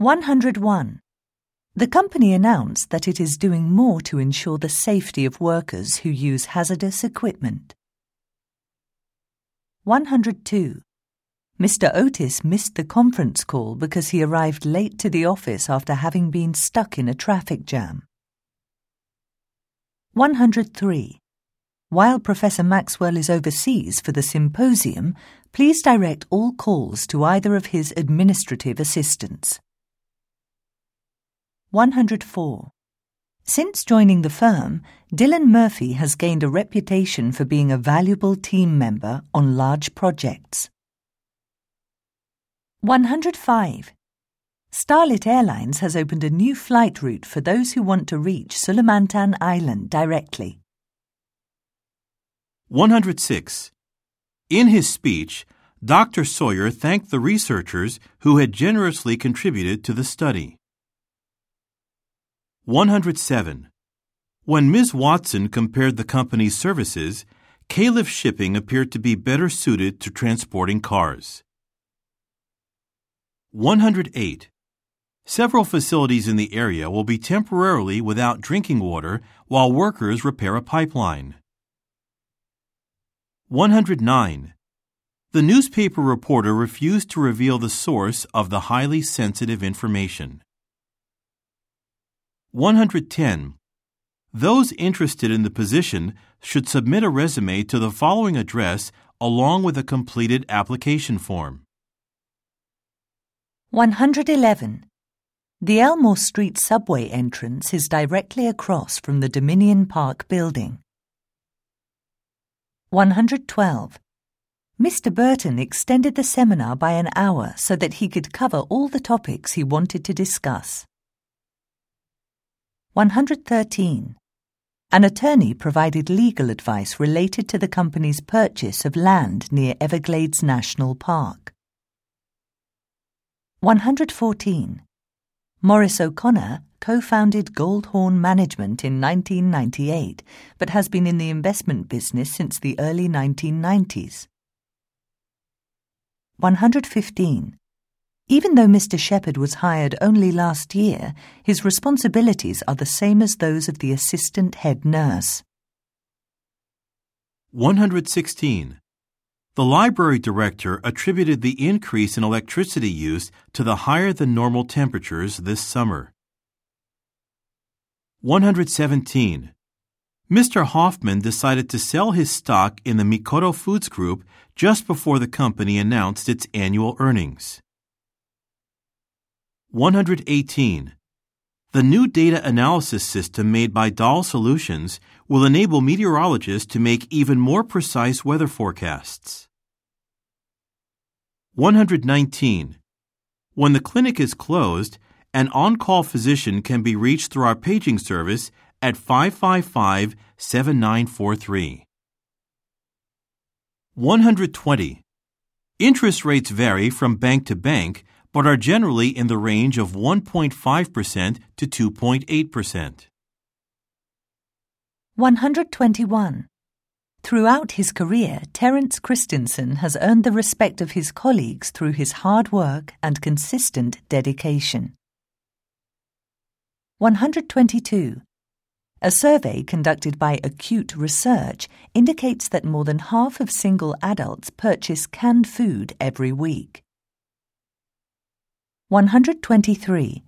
101. The company announced that it is doing more to ensure the safety of workers who use hazardous equipment. 102. Mr. Otis missed the conference call because he arrived late to the office after having been stuck in a traffic jam. 103. While Professor Maxwell is overseas for the symposium, please direct all calls to either of his administrative assistants. 104. Since joining the firm, Dylan Murphy has gained a reputation for being a valuable team member on large projects. 105. Starlit Airlines has opened a new flight route for those who want to reach Sulamantan Island directly. 106. In his speech, Dr. Sawyer thanked the researchers who had generously contributed to the study. 107. When Ms. Watson compared the company's services, Califf Shipping appeared to be better suited to transporting cars. 108. Several facilities in the area will be temporarily without drinking water while workers repair a pipeline. 109. The newspaper reporter refused to reveal the source of the highly sensitive information. 110. Those interested in the position should submit a resume to the following address along with a completed application form. 111. The Elmore Street subway entrance is directly across from the Dominion Park building. 112. Mr. Burton extended the seminar by an hour so that he could cover all the topics he wanted to discuss. 113. An attorney provided legal advice related to the company's purchase of land near Everglades National Park. 114. Morris O'Connor co founded Goldhorn Management in 1998, but has been in the investment business since the early 1990s. 115. Even though Mr. Shepherd was hired only last year, his responsibilities are the same as those of the assistant head nurse. 116. The library director attributed the increase in electricity use to the higher than normal temperatures this summer. 117. Mr. Hoffman decided to sell his stock in the Mikoto Foods Group just before the company announced its annual earnings. 118. The new data analysis system made by Dahl Solutions will enable meteorologists to make even more precise weather forecasts. 119. When the clinic is closed, an on call physician can be reached through our paging service at 555 7943. 120. Interest rates vary from bank to bank but are generally in the range of 1.5% to 2.8%. 121. Throughout his career, Terence Christensen has earned the respect of his colleagues through his hard work and consistent dedication. 122. A survey conducted by Acute Research indicates that more than half of single adults purchase canned food every week. 123.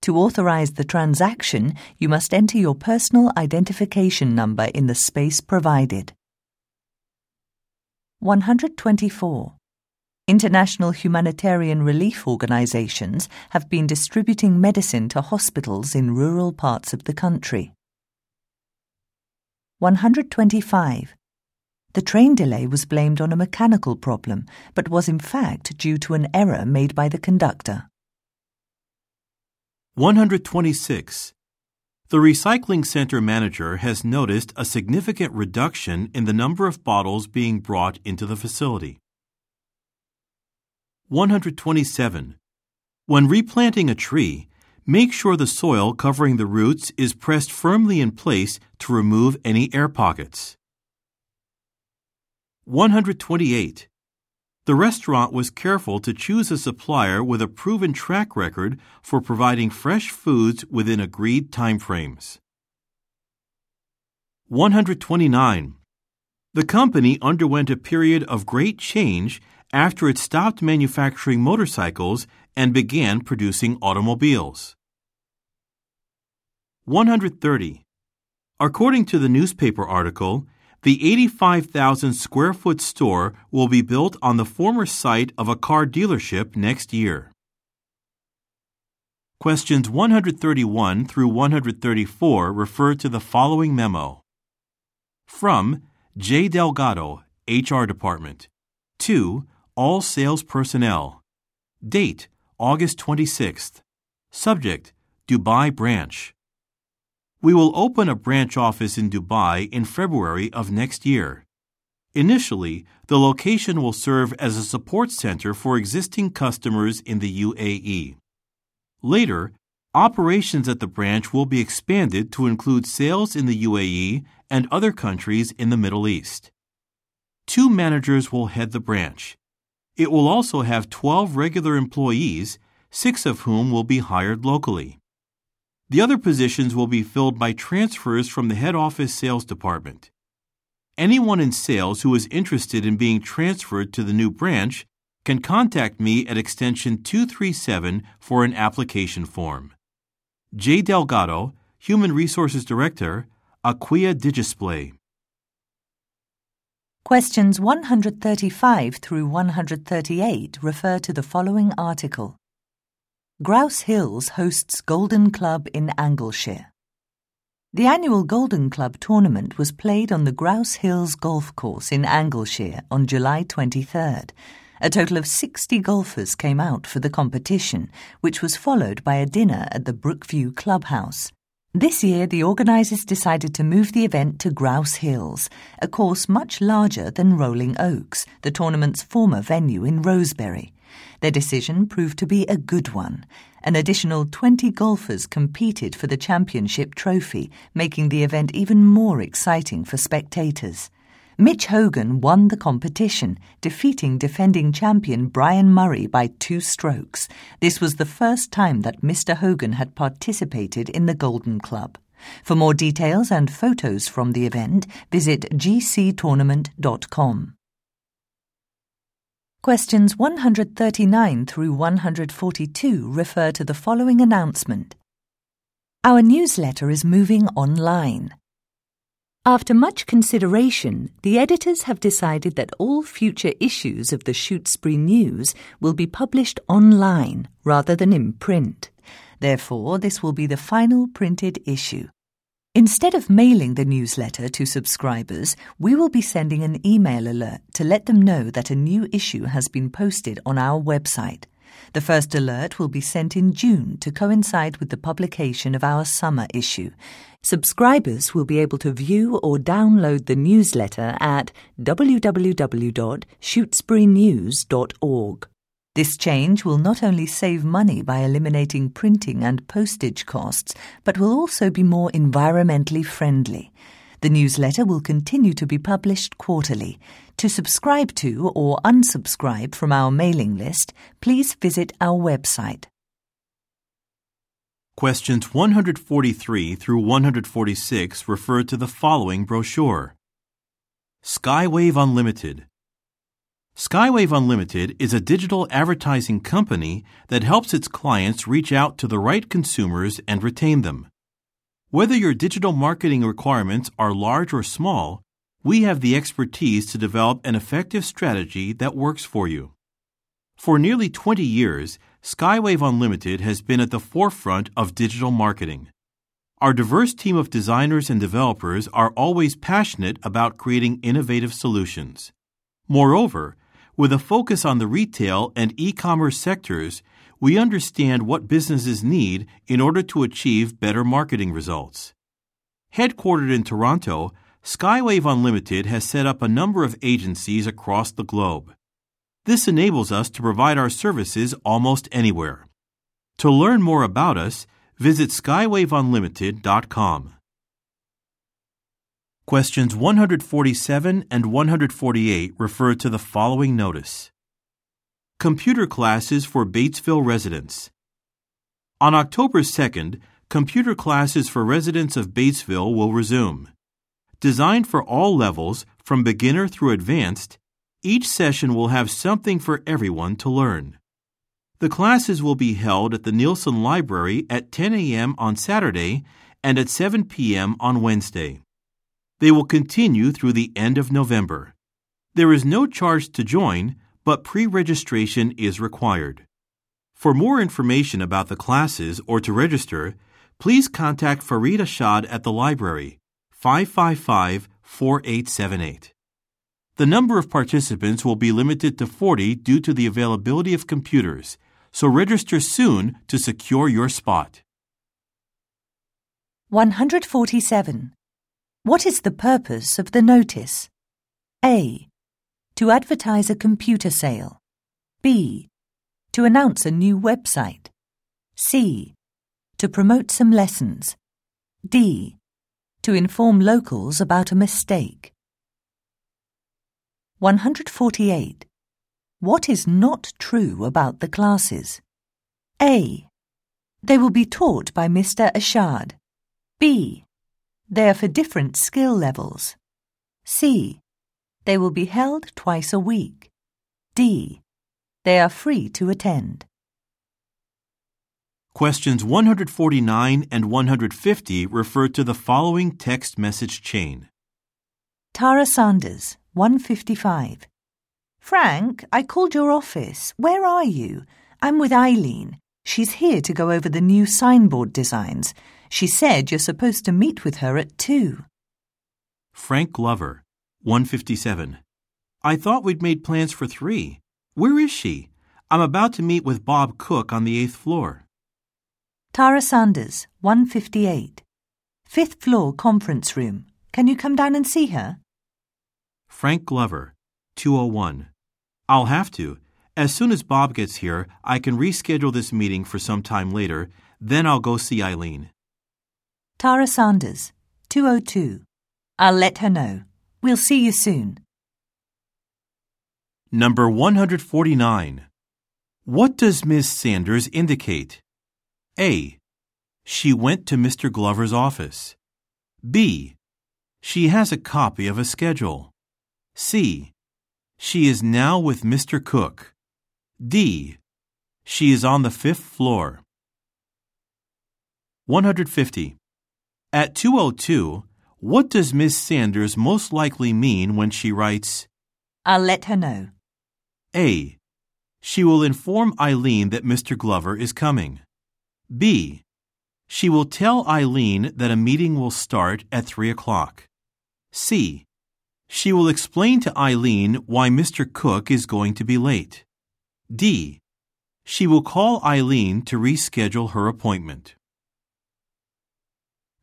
To authorize the transaction, you must enter your personal identification number in the space provided. 124. International humanitarian relief organizations have been distributing medicine to hospitals in rural parts of the country. 125. The train delay was blamed on a mechanical problem, but was in fact due to an error made by the conductor. 126. The recycling center manager has noticed a significant reduction in the number of bottles being brought into the facility. 127. When replanting a tree, make sure the soil covering the roots is pressed firmly in place to remove any air pockets. 128. The restaurant was careful to choose a supplier with a proven track record for providing fresh foods within agreed timeframes. 129. The company underwent a period of great change after it stopped manufacturing motorcycles and began producing automobiles. 130. According to the newspaper article, the 85,000 square foot store will be built on the former site of a car dealership next year. Questions 131 through 134 refer to the following memo. From J. Delgado, HR Department. To All Sales Personnel. Date August 26th. Subject Dubai Branch. We will open a branch office in Dubai in February of next year. Initially, the location will serve as a support center for existing customers in the UAE. Later, Operations at the branch will be expanded to include sales in the UAE and other countries in the Middle East. Two managers will head the branch. It will also have 12 regular employees, six of whom will be hired locally. The other positions will be filled by transfers from the head office sales department. Anyone in sales who is interested in being transferred to the new branch can contact me at extension 237 for an application form. J. Delgado, Human Resources Director, Aquia Digisplay. Questions 135 through 138 refer to the following article. Grouse Hills hosts Golden Club in Angleshire. The annual Golden Club tournament was played on the Grouse Hills Golf Course in Angleshire on July 23rd. A total of 60 golfers came out for the competition, which was followed by a dinner at the Brookview Clubhouse. This year, the organisers decided to move the event to Grouse Hills, a course much larger than Rolling Oaks, the tournament's former venue in Rosebery. Their decision proved to be a good one. An additional 20 golfers competed for the championship trophy, making the event even more exciting for spectators. Mitch Hogan won the competition, defeating defending champion Brian Murray by two strokes. This was the first time that Mr. Hogan had participated in the Golden Club. For more details and photos from the event, visit gctournament.com. Questions 139 through 142 refer to the following announcement. Our newsletter is moving online. After much consideration, the editors have decided that all future issues of the Shutesbury News will be published online rather than in print. Therefore, this will be the final printed issue. Instead of mailing the newsletter to subscribers, we will be sending an email alert to let them know that a new issue has been posted on our website. The first alert will be sent in June to coincide with the publication of our summer issue. Subscribers will be able to view or download the newsletter at www.shutesburynews.org. This change will not only save money by eliminating printing and postage costs, but will also be more environmentally friendly. The newsletter will continue to be published quarterly. To subscribe to or unsubscribe from our mailing list, please visit our website. Questions 143 through 146 refer to the following brochure Skywave Unlimited. Skywave Unlimited is a digital advertising company that helps its clients reach out to the right consumers and retain them. Whether your digital marketing requirements are large or small, we have the expertise to develop an effective strategy that works for you. For nearly 20 years, Skywave Unlimited has been at the forefront of digital marketing. Our diverse team of designers and developers are always passionate about creating innovative solutions. Moreover, with a focus on the retail and e commerce sectors, we understand what businesses need in order to achieve better marketing results. Headquartered in Toronto, Skywave Unlimited has set up a number of agencies across the globe. This enables us to provide our services almost anywhere. To learn more about us, visit skywaveunlimited.com. Questions 147 and 148 refer to the following notice. Computer classes for Batesville residents. On October 2nd, computer classes for residents of Batesville will resume. Designed for all levels, from beginner through advanced, each session will have something for everyone to learn. The classes will be held at the Nielsen Library at 10 a.m. on Saturday and at 7 p.m. on Wednesday. They will continue through the end of November. There is no charge to join, but pre registration is required. For more information about the classes or to register, please contact Farid Ashad at the library, 555 4878. The number of participants will be limited to 40 due to the availability of computers, so register soon to secure your spot. 147. What is the purpose of the notice? A. To advertise a computer sale. B. To announce a new website. C. To promote some lessons. D. To inform locals about a mistake. 148. What is not true about the classes? A. They will be taught by Mr. Ashad. B. They are for different skill levels. C. They will be held twice a week. D. They are free to attend. Questions 149 and 150 refer to the following text message chain. Tara Sanders, 155. Frank, I called your office. Where are you? I'm with Eileen. She's here to go over the new signboard designs. She said you're supposed to meet with her at 2. Frank Glover, 157. I thought we'd made plans for 3. Where is she? I'm about to meet with Bob Cook on the eighth floor. Tara Sanders, 158. Fifth floor conference room. Can you come down and see her? Frank Glover, 201. I'll have to. As soon as Bob gets here, I can reschedule this meeting for some time later. Then I'll go see Eileen. Tara Sanders, 202. I'll let her know. We'll see you soon. Number 149. What does Miss Sanders indicate? A. She went to Mr. Glover's office. B. She has a copy of a schedule. C. She is now with Mr. Cook. D. She is on the fifth floor. 150. At 202, what does Miss Sanders most likely mean when she writes I'll let her know? A. She will inform Eileen that Mr. Glover is coming. B. She will tell Eileen that a meeting will start at 3 o'clock. C. She will explain to Eileen why Mr. Cook is going to be late. D. She will call Eileen to reschedule her appointment.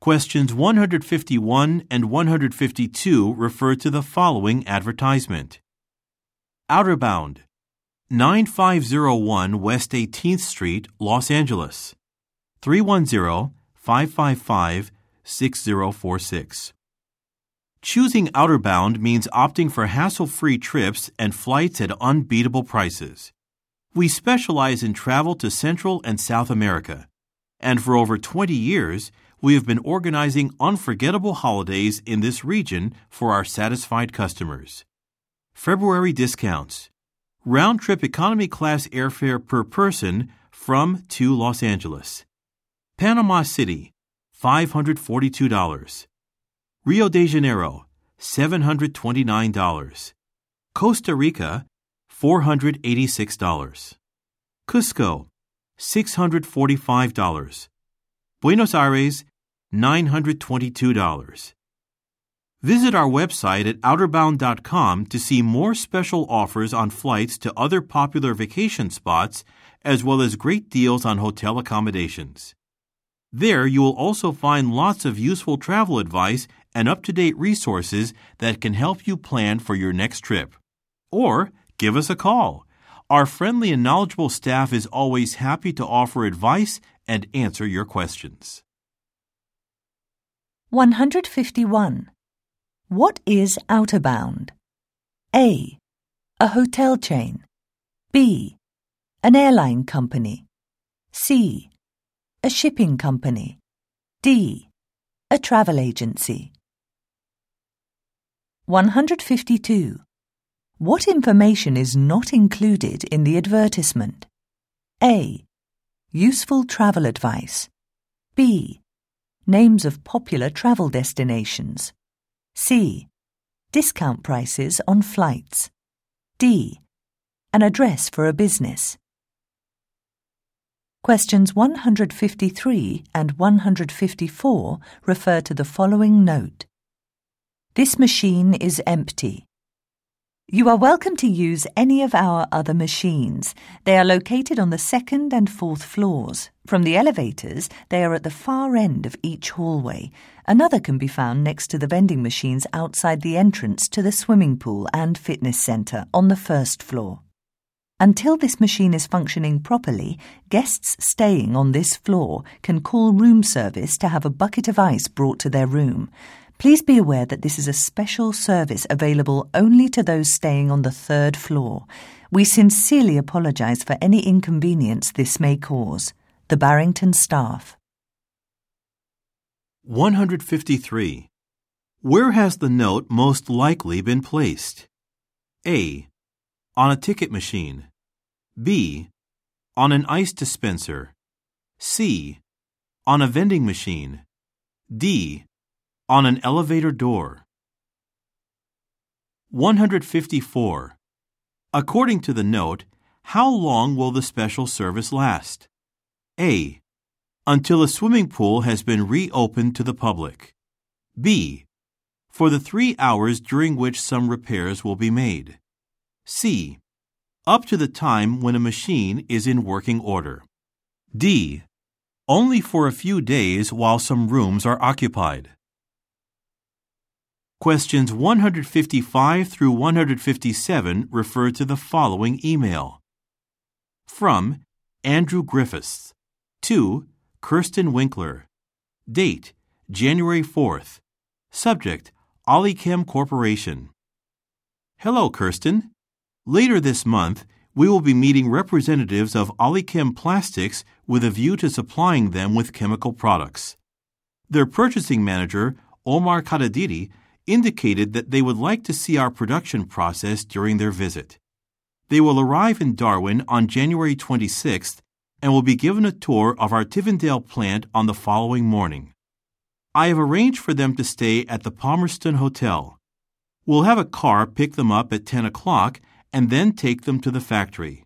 Questions 151 and 152 refer to the following advertisement. Outer Bound, 9501 West 18th Street, Los Angeles. 310 555 6046. Choosing Outer Bound means opting for hassle free trips and flights at unbeatable prices. We specialize in travel to Central and South America, and for over 20 years, we have been organizing unforgettable holidays in this region for our satisfied customers. February discounts. Round trip economy class airfare per person from to Los Angeles. Panama City, $542. Rio de Janeiro, $729. Costa Rica, $486. Cusco, $645. Buenos Aires, $922. Visit our website at outerbound.com to see more special offers on flights to other popular vacation spots, as well as great deals on hotel accommodations. There, you will also find lots of useful travel advice and up to date resources that can help you plan for your next trip. Or give us a call. Our friendly and knowledgeable staff is always happy to offer advice and answer your questions. 151. What is Outerbound? A. A hotel chain. B. An airline company. C. A shipping company. D. A travel agency. 152. What information is not included in the advertisement? A. Useful travel advice. B. Names of popular travel destinations. C. Discount prices on flights. D. An address for a business. Questions 153 and 154 refer to the following note. This machine is empty. You are welcome to use any of our other machines. They are located on the second and fourth floors. From the elevators, they are at the far end of each hallway. Another can be found next to the vending machines outside the entrance to the swimming pool and fitness center on the first floor. Until this machine is functioning properly, guests staying on this floor can call room service to have a bucket of ice brought to their room. Please be aware that this is a special service available only to those staying on the third floor. We sincerely apologize for any inconvenience this may cause. The Barrington staff. 153. Where has the note most likely been placed? A. On a ticket machine. B. On an ice dispenser. C. On a vending machine. D. On an elevator door. 154. According to the note, how long will the special service last? A. Until a swimming pool has been reopened to the public. B. For the three hours during which some repairs will be made. C up to the time when a machine is in working order. D. Only for a few days while some rooms are occupied. Questions 155 through 157 refer to the following email. From Andrew Griffiths. To Kirsten Winkler. Date January 4th. Subject Olichem Corporation. Hello, Kirsten. Later this month, we will be meeting representatives of Olichem Plastics with a view to supplying them with chemical products. Their purchasing manager, Omar Kadadiri, indicated that they would like to see our production process during their visit. They will arrive in Darwin on January 26th and will be given a tour of our Tivendale plant on the following morning. I have arranged for them to stay at the Palmerston Hotel. We'll have a car pick them up at 10 o'clock and then take them to the factory.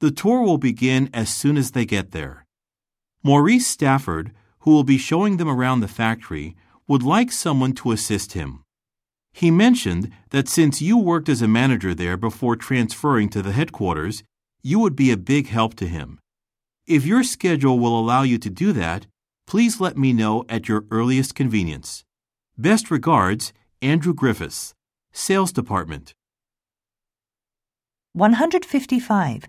The tour will begin as soon as they get there. Maurice Stafford, who will be showing them around the factory, would like someone to assist him. He mentioned that since you worked as a manager there before transferring to the headquarters, you would be a big help to him. If your schedule will allow you to do that, please let me know at your earliest convenience. Best regards, Andrew Griffiths, Sales Department. 155.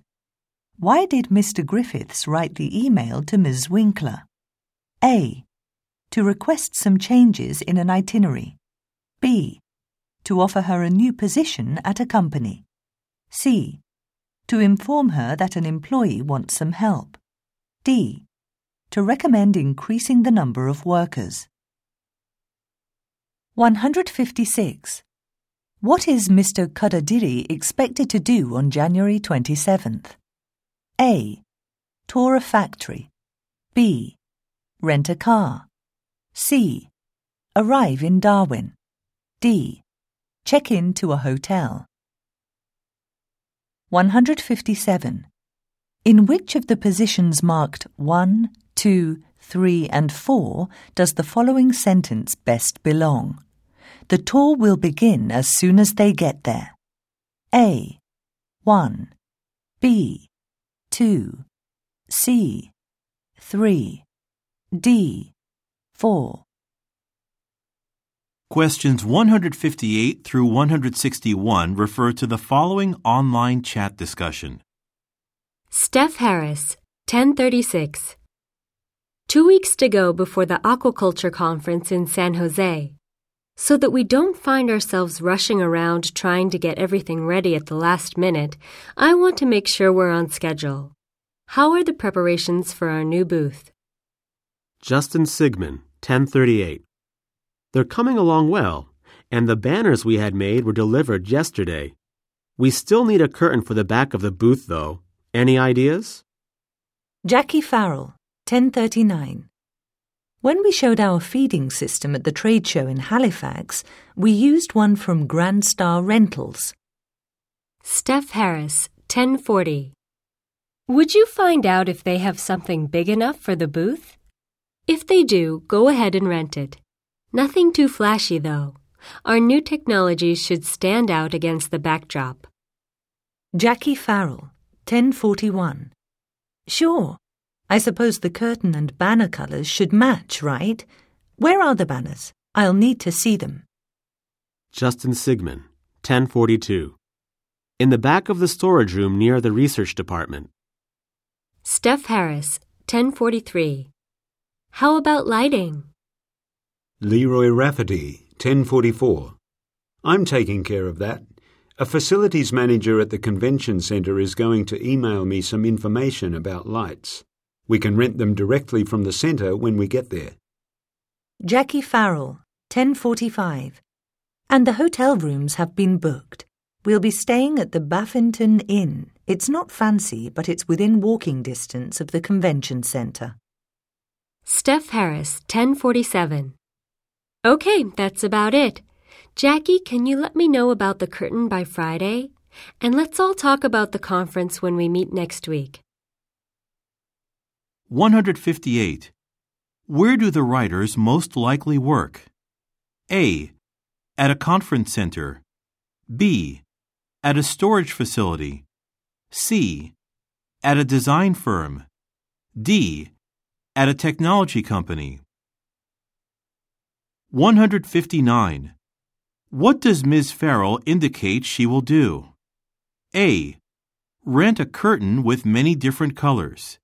Why did Mr. Griffiths write the email to Ms. Winkler? A. To request some changes in an itinerary. B. To offer her a new position at a company. C. To inform her that an employee wants some help. D. To recommend increasing the number of workers. 156. What is Mr. Kadadiri expected to do on January 27th? A. Tour a factory. B. Rent a car. C. Arrive in Darwin. D. Check in to a hotel. 157. In which of the positions marked 1, 2, 3, and 4 does the following sentence best belong? The tour will begin as soon as they get there. A. 1. B. 2. C. 3. D. 4. Questions 158 through 161 refer to the following online chat discussion. Steph Harris, 1036. Two weeks to go before the aquaculture conference in San Jose. So that we don't find ourselves rushing around trying to get everything ready at the last minute, I want to make sure we're on schedule. How are the preparations for our new booth? Justin Sigmund, 1038. They're coming along well, and the banners we had made were delivered yesterday. We still need a curtain for the back of the booth, though. Any ideas? Jackie Farrell, 1039. When we showed our feeding system at the trade show in Halifax, we used one from Grand Star Rentals. Steph Harris, 1040. Would you find out if they have something big enough for the booth? If they do, go ahead and rent it. Nothing too flashy, though. Our new technologies should stand out against the backdrop. Jackie Farrell, 1041. Sure. I suppose the curtain and banner colours should match, right? Where are the banners? I'll need to see them. Justin Sigmund, 1042. In the back of the storage room near the research department. Steph Harris, 1043. How about lighting? Leroy Rafferty, 1044. I'm taking care of that. A facilities manager at the convention centre is going to email me some information about lights. We can rent them directly from the centre when we get there. Jackie Farrell, 1045. And the hotel rooms have been booked. We'll be staying at the Baffington Inn. It's not fancy, but it's within walking distance of the convention centre. Steph Harris, 1047. Okay, that's about it. Jackie, can you let me know about the curtain by Friday? And let's all talk about the conference when we meet next week. 158. Where do the writers most likely work? A. At a conference center. B. At a storage facility. C. At a design firm. D. At a technology company. 159. What does Ms. Farrell indicate she will do? A. Rent a curtain with many different colors.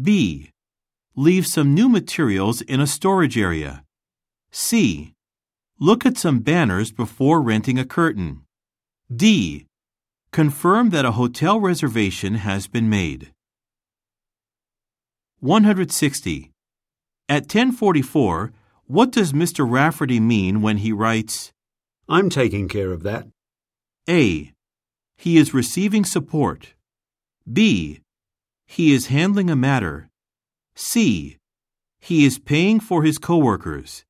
B. Leave some new materials in a storage area. C. Look at some banners before renting a curtain. D. Confirm that a hotel reservation has been made. 160. At 1044, what does Mr. Rafferty mean when he writes, I'm taking care of that. A. He is receiving support. B. He is handling a matter. C. He is paying for his coworkers.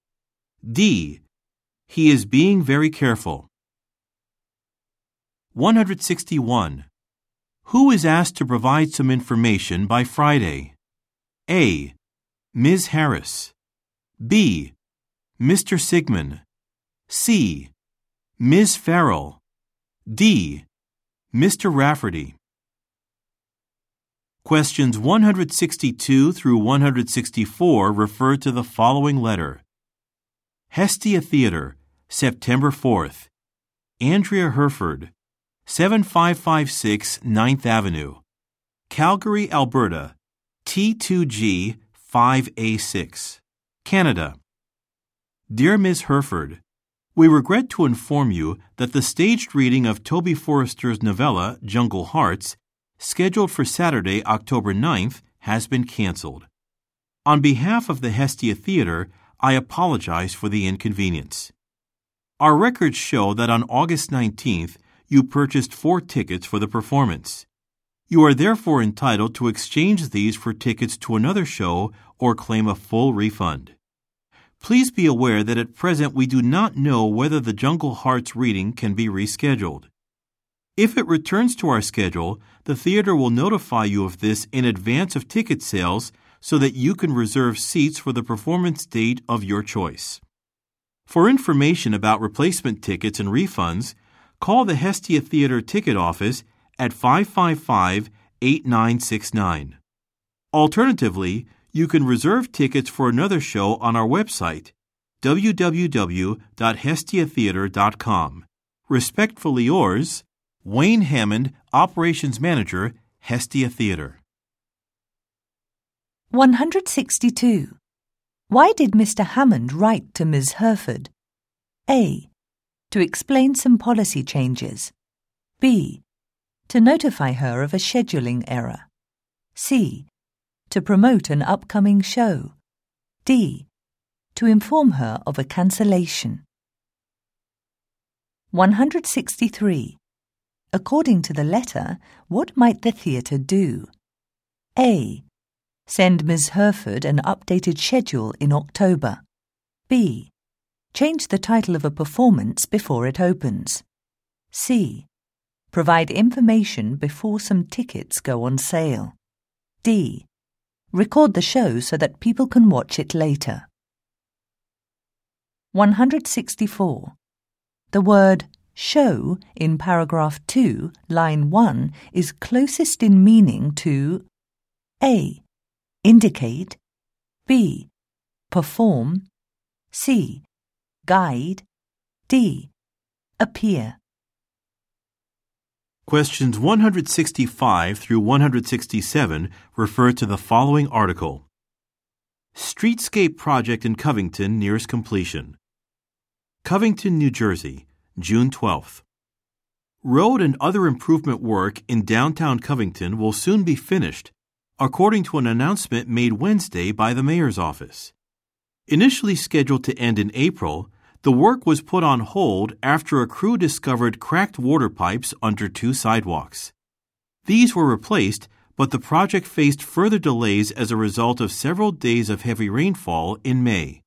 D. He is being very careful. 161. Who is asked to provide some information by Friday? A. Ms. Harris. B. Mr. Sigmund. C. Ms. Farrell. D. Mr. Rafferty. Questions 162 through 164 refer to the following letter Hestia Theater, September 4th. Andrea Herford, 7556 9th Avenue, Calgary, Alberta, T2G 5A6, Canada. Dear Ms. Herford, we regret to inform you that the staged reading of Toby Forrester's novella, Jungle Hearts, scheduled for Saturday, October 9th, has been canceled. On behalf of the Hestia Theater, I apologize for the inconvenience. Our records show that on August 19th, you purchased four tickets for the performance. You are therefore entitled to exchange these for tickets to another show or claim a full refund. Please be aware that at present we do not know whether the Jungle Hearts reading can be rescheduled. If it returns to our schedule, the theater will notify you of this in advance of ticket sales so that you can reserve seats for the performance date of your choice. For information about replacement tickets and refunds, call the Hestia Theater ticket office at 555 8969. Alternatively, you can reserve tickets for another show on our website, www.hestiatheater.com. Respectfully yours, Wayne Hammond, Operations Manager, Hestia Theater. 162. Why did Mr. Hammond write to Ms. Herford? A. To explain some policy changes. B. To notify her of a scheduling error. C. To promote an upcoming show. D. To inform her of a cancellation. 163. According to the letter, what might the theatre do? A. Send Ms. Herford an updated schedule in October. B. Change the title of a performance before it opens. C. Provide information before some tickets go on sale. D. Record the show so that people can watch it later. 164. The word show in paragraph 2, line 1 is closest in meaning to A. Indicate B. Perform C. Guide D. Appear Questions 165 through 167 refer to the following article. Streetscape project in Covington nears completion. Covington, New Jersey, June 12th. Road and other improvement work in downtown Covington will soon be finished, according to an announcement made Wednesday by the mayor's office. Initially scheduled to end in April, the work was put on hold after a crew discovered cracked water pipes under two sidewalks. These were replaced, but the project faced further delays as a result of several days of heavy rainfall in May.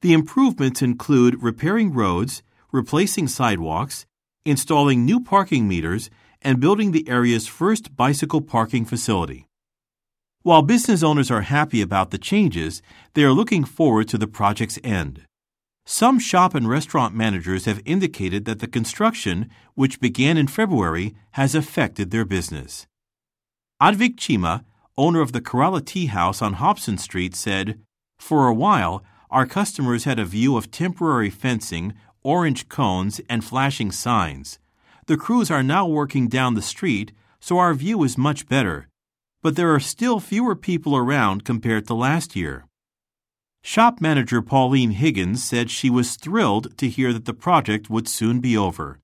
The improvements include repairing roads, replacing sidewalks, installing new parking meters, and building the area's first bicycle parking facility. While business owners are happy about the changes, they are looking forward to the project's end. Some shop and restaurant managers have indicated that the construction, which began in February, has affected their business. Advik Chima, owner of the Kerala Tea House on Hobson Street, said, For a while, our customers had a view of temporary fencing, orange cones, and flashing signs. The crews are now working down the street, so our view is much better. But there are still fewer people around compared to last year. Shop manager Pauline Higgins said she was thrilled to hear that the project would soon be over.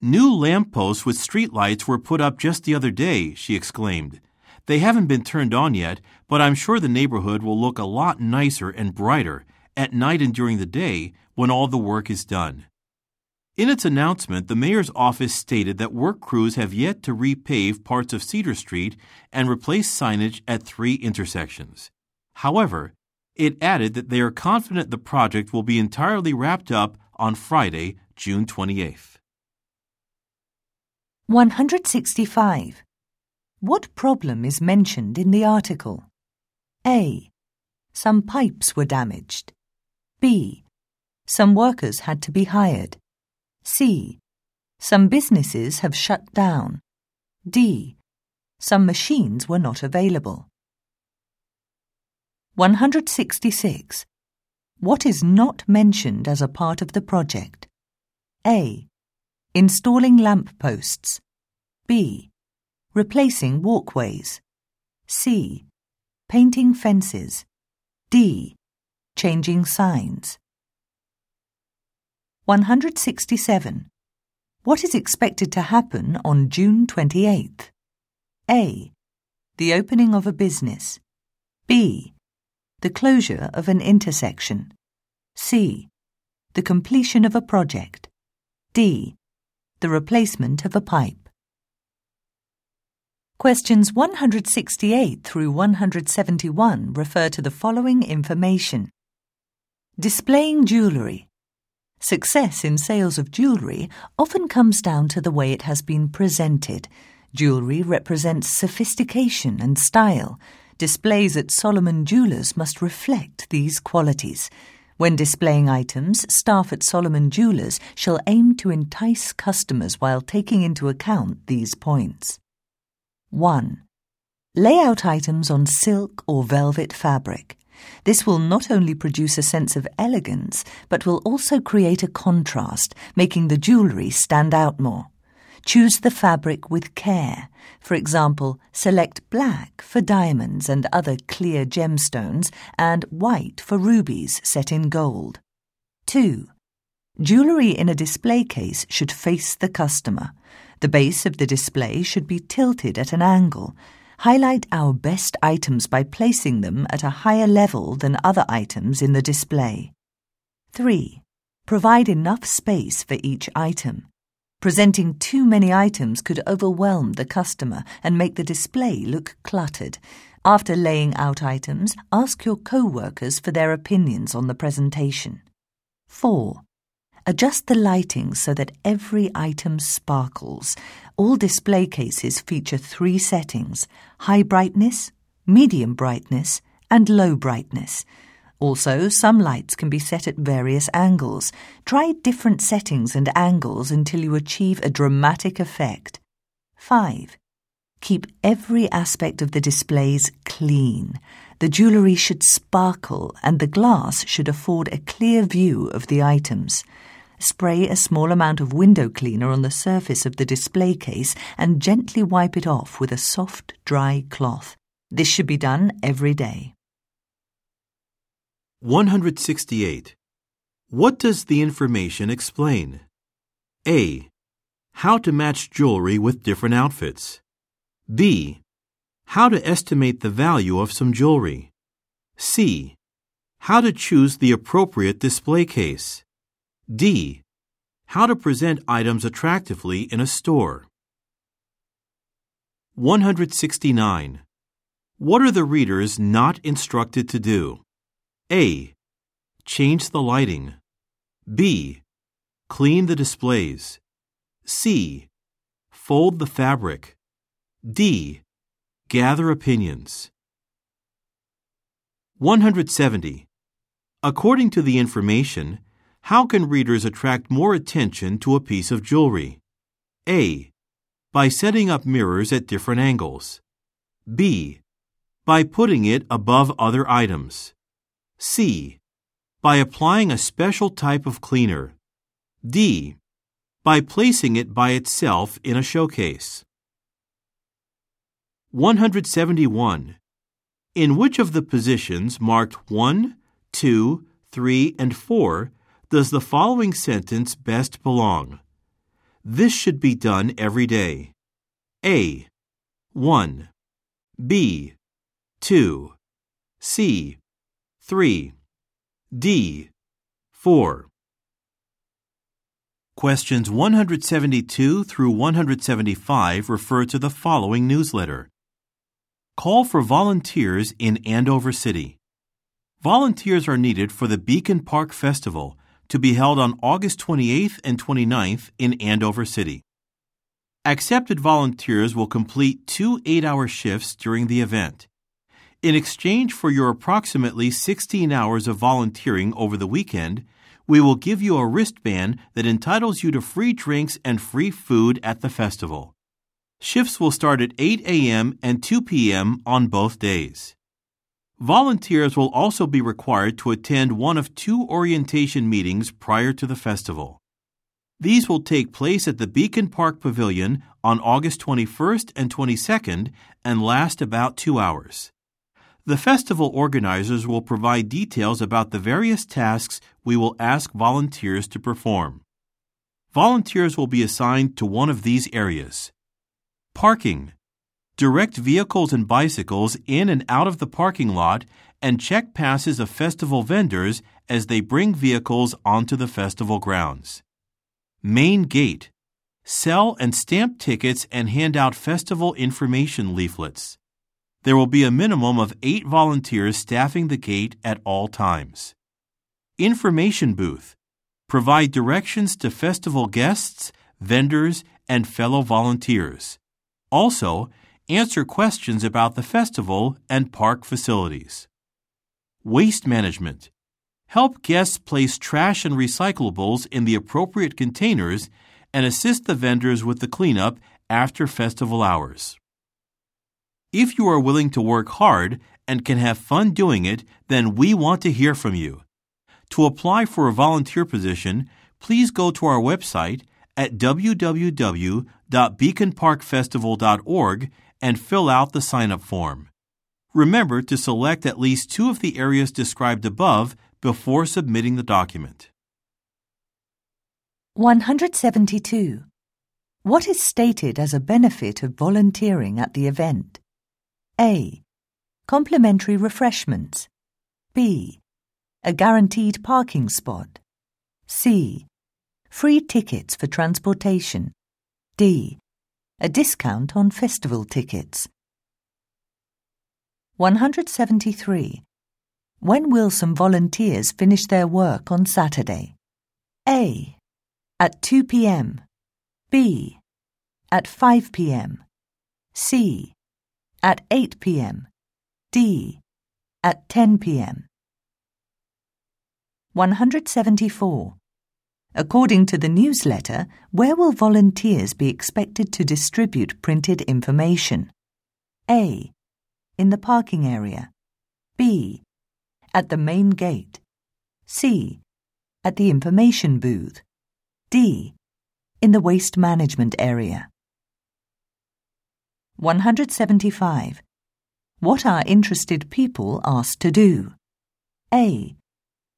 New lampposts with streetlights were put up just the other day, she exclaimed. They haven't been turned on yet, but I'm sure the neighborhood will look a lot nicer and brighter at night and during the day when all the work is done. In its announcement, the mayor's office stated that work crews have yet to repave parts of Cedar Street and replace signage at three intersections. However, it added that they are confident the project will be entirely wrapped up on Friday, June 28th. 165. What problem is mentioned in the article? A. Some pipes were damaged. B. Some workers had to be hired. C. Some businesses have shut down. D. Some machines were not available. 166. What is not mentioned as a part of the project? A. Installing lamp posts. B. Replacing walkways. C. Painting fences. D. Changing signs. 167. What is expected to happen on June 28th? A. The opening of a business. B. The closure of an intersection. C. The completion of a project. D. The replacement of a pipe. Questions 168 through 171 refer to the following information. Displaying jewellery. Success in sales of jewellery often comes down to the way it has been presented. Jewellery represents sophistication and style. Displays at Solomon Jewelers must reflect these qualities. When displaying items, staff at Solomon Jewelers shall aim to entice customers while taking into account these points. 1. Lay out items on silk or velvet fabric. This will not only produce a sense of elegance, but will also create a contrast, making the jewellery stand out more. Choose the fabric with care. For example, select black for diamonds and other clear gemstones and white for rubies set in gold. 2. Jewellery in a display case should face the customer. The base of the display should be tilted at an angle. Highlight our best items by placing them at a higher level than other items in the display. 3. Provide enough space for each item. Presenting too many items could overwhelm the customer and make the display look cluttered. After laying out items, ask your co-workers for their opinions on the presentation. 4. Adjust the lighting so that every item sparkles. All display cases feature three settings high brightness, medium brightness, and low brightness. Also, some lights can be set at various angles. Try different settings and angles until you achieve a dramatic effect. 5. Keep every aspect of the displays clean. The jewellery should sparkle and the glass should afford a clear view of the items. Spray a small amount of window cleaner on the surface of the display case and gently wipe it off with a soft, dry cloth. This should be done every day. 168. What does the information explain? A. How to match jewelry with different outfits. B. How to estimate the value of some jewelry. C. How to choose the appropriate display case. D. How to present items attractively in a store. 169. What are the readers not instructed to do? A. Change the lighting. B. Clean the displays. C. Fold the fabric. D. Gather opinions. 170. According to the information, how can readers attract more attention to a piece of jewelry? A. By setting up mirrors at different angles. B. By putting it above other items. C. By applying a special type of cleaner. D. By placing it by itself in a showcase. 171. In which of the positions marked 1, 2, 3, and 4 does the following sentence best belong? This should be done every day. A. 1. B. 2. C. 3. D. 4. Questions 172 through 175 refer to the following newsletter. Call for volunteers in Andover City. Volunteers are needed for the Beacon Park Festival to be held on August 28th and 29th in Andover City. Accepted volunteers will complete two eight hour shifts during the event. In exchange for your approximately 16 hours of volunteering over the weekend, we will give you a wristband that entitles you to free drinks and free food at the festival. Shifts will start at 8 a.m. and 2 p.m. on both days. Volunteers will also be required to attend one of two orientation meetings prior to the festival. These will take place at the Beacon Park Pavilion on August 21st and 22nd and last about two hours. The festival organizers will provide details about the various tasks we will ask volunteers to perform. Volunteers will be assigned to one of these areas Parking, direct vehicles and bicycles in and out of the parking lot, and check passes of festival vendors as they bring vehicles onto the festival grounds. Main gate. Sell and stamp tickets and hand out festival information leaflets. There will be a minimum of eight volunteers staffing the gate at all times. Information booth. Provide directions to festival guests, vendors, and fellow volunteers. Also, answer questions about the festival and park facilities. Waste management. Help guests place trash and recyclables in the appropriate containers and assist the vendors with the cleanup after festival hours. If you are willing to work hard and can have fun doing it, then we want to hear from you. To apply for a volunteer position, please go to our website at www.beaconparkfestival.org and fill out the sign up form. Remember to select at least two of the areas described above before submitting the document. 172. What is stated as a benefit of volunteering at the event? A. Complimentary refreshments. B. A guaranteed parking spot. C. Free tickets for transportation. D. A discount on festival tickets. 173. When will some volunteers finish their work on Saturday? A. At 2 p.m. B. At 5 p.m. C. At 8 p.m. D. At 10 p.m. 174. According to the newsletter, where will volunteers be expected to distribute printed information? A. In the parking area. B. At the main gate. C. At the information booth. D. In the waste management area. 175. What are interested people asked to do? A.